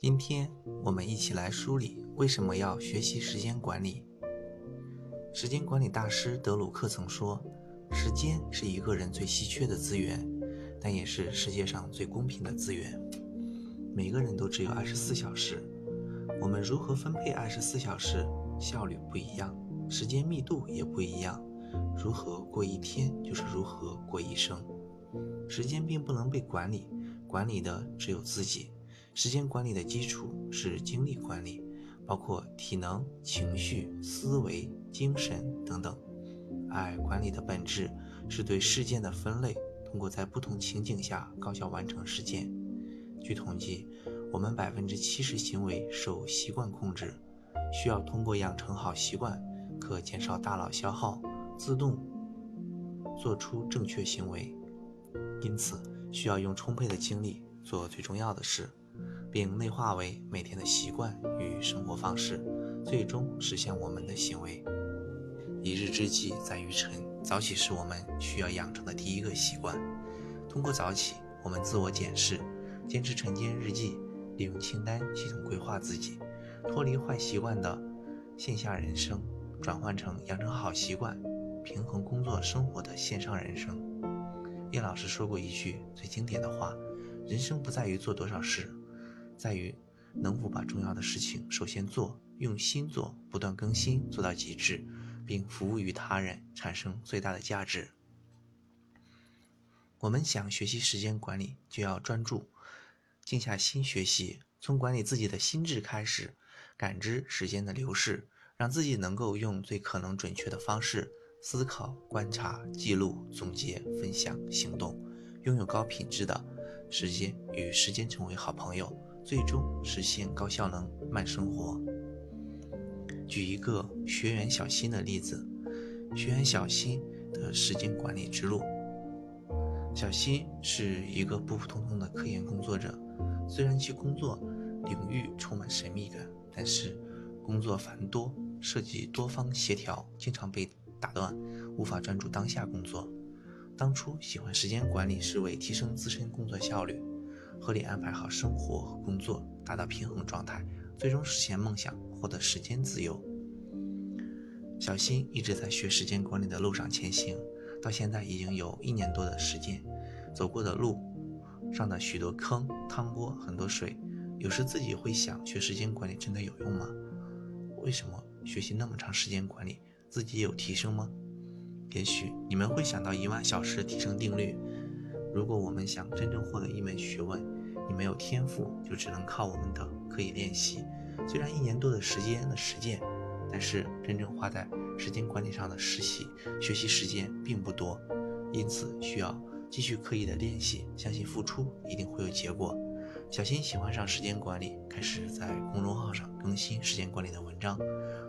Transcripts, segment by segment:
今天我们一起来梳理为什么要学习时间管理。时间管理大师德鲁克曾说：“时间是一个人最稀缺的资源，但也是世界上最公平的资源。每个人都只有二十四小时，我们如何分配二十四小时，效率不一样，时间密度也不一样。如何过一天，就是如何过一生。时间并不能被管理，管理的只有自己。”时间管理的基础是精力管理，包括体能、情绪、思维、精神等等。而管理的本质是对事件的分类，通过在不同情景下高效完成事件。据统计，我们百分之七十行为受习惯控制，需要通过养成好习惯，可减少大脑消耗，自动做出正确行为。因此，需要用充沛的精力做最重要的事。并内化为每天的习惯与生活方式，最终实现我们的行为。一日之计在于晨，早起是我们需要养成的第一个习惯。通过早起，我们自我检视，坚持晨间日记，利用清单系统规划自己，脱离坏习惯的线下人生，转换成养成好习惯、平衡工作生活的线上人生。叶老师说过一句最经典的话：“人生不在于做多少事。”在于能否把重要的事情首先做，用心做，不断更新，做到极致，并服务于他人，产生最大的价值。我们想学习时间管理，就要专注，静下心学习，从管理自己的心智开始，感知时间的流逝，让自己能够用最可能准确的方式思考、观察、记录、总结、分享、行动，拥有高品质的时间，与时间成为好朋友。最终实现高效能慢生活。举一个学员小新的例子，学员小新的时间管理之路。小新是一个普普通通的科研工作者，虽然其工作领域充满神秘感，但是工作繁多，涉及多方协调，经常被打断，无法专注当下工作。当初喜欢时间管理是为提升自身工作效率。合理安排好生活和工作，达到平衡状态，最终实现梦想，获得时间自由。小新一直在学时间管理的路上前行，到现在已经有一年多的时间。走过的路上的许多坑、趟过很多水，有时自己会想：学时间管理真的有用吗？为什么学习那么长时间管理，自己有提升吗？也许你们会想到一万小时提升定律。如果我们想真正获得一门学问，你没有天赋，就只能靠我们的刻意练习。虽然一年多的时间的实践，但是真正花在时间管理上的实习学习时间并不多，因此需要继续刻意的练习。相信付出一定会有结果。小新喜欢上时间管理，开始在公众号上更新时间管理的文章，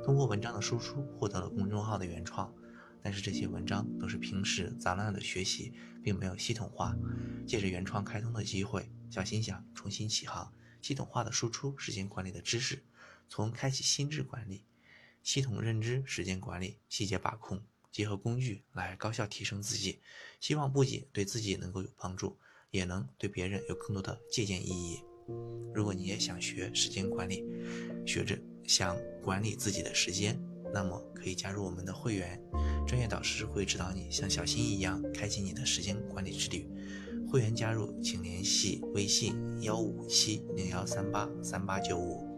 通过文章的输出获得了公众号的原创。但是这些文章都是平时杂乱的学习，并没有系统化。借着原创开通的机会，小新想重新起航，系统化的输出时间管理的知识，从开启心智管理、系统认知时间管理、细节把控，结合工具来高效提升自己。希望不仅对自己能够有帮助，也能对别人有更多的借鉴意义。如果你也想学时间管理，学着想管理自己的时间。那么可以加入我们的会员，导师会指导你像小新一样开启你的时间管理之旅。会员加入请联系微信幺五七零幺三八三八九五。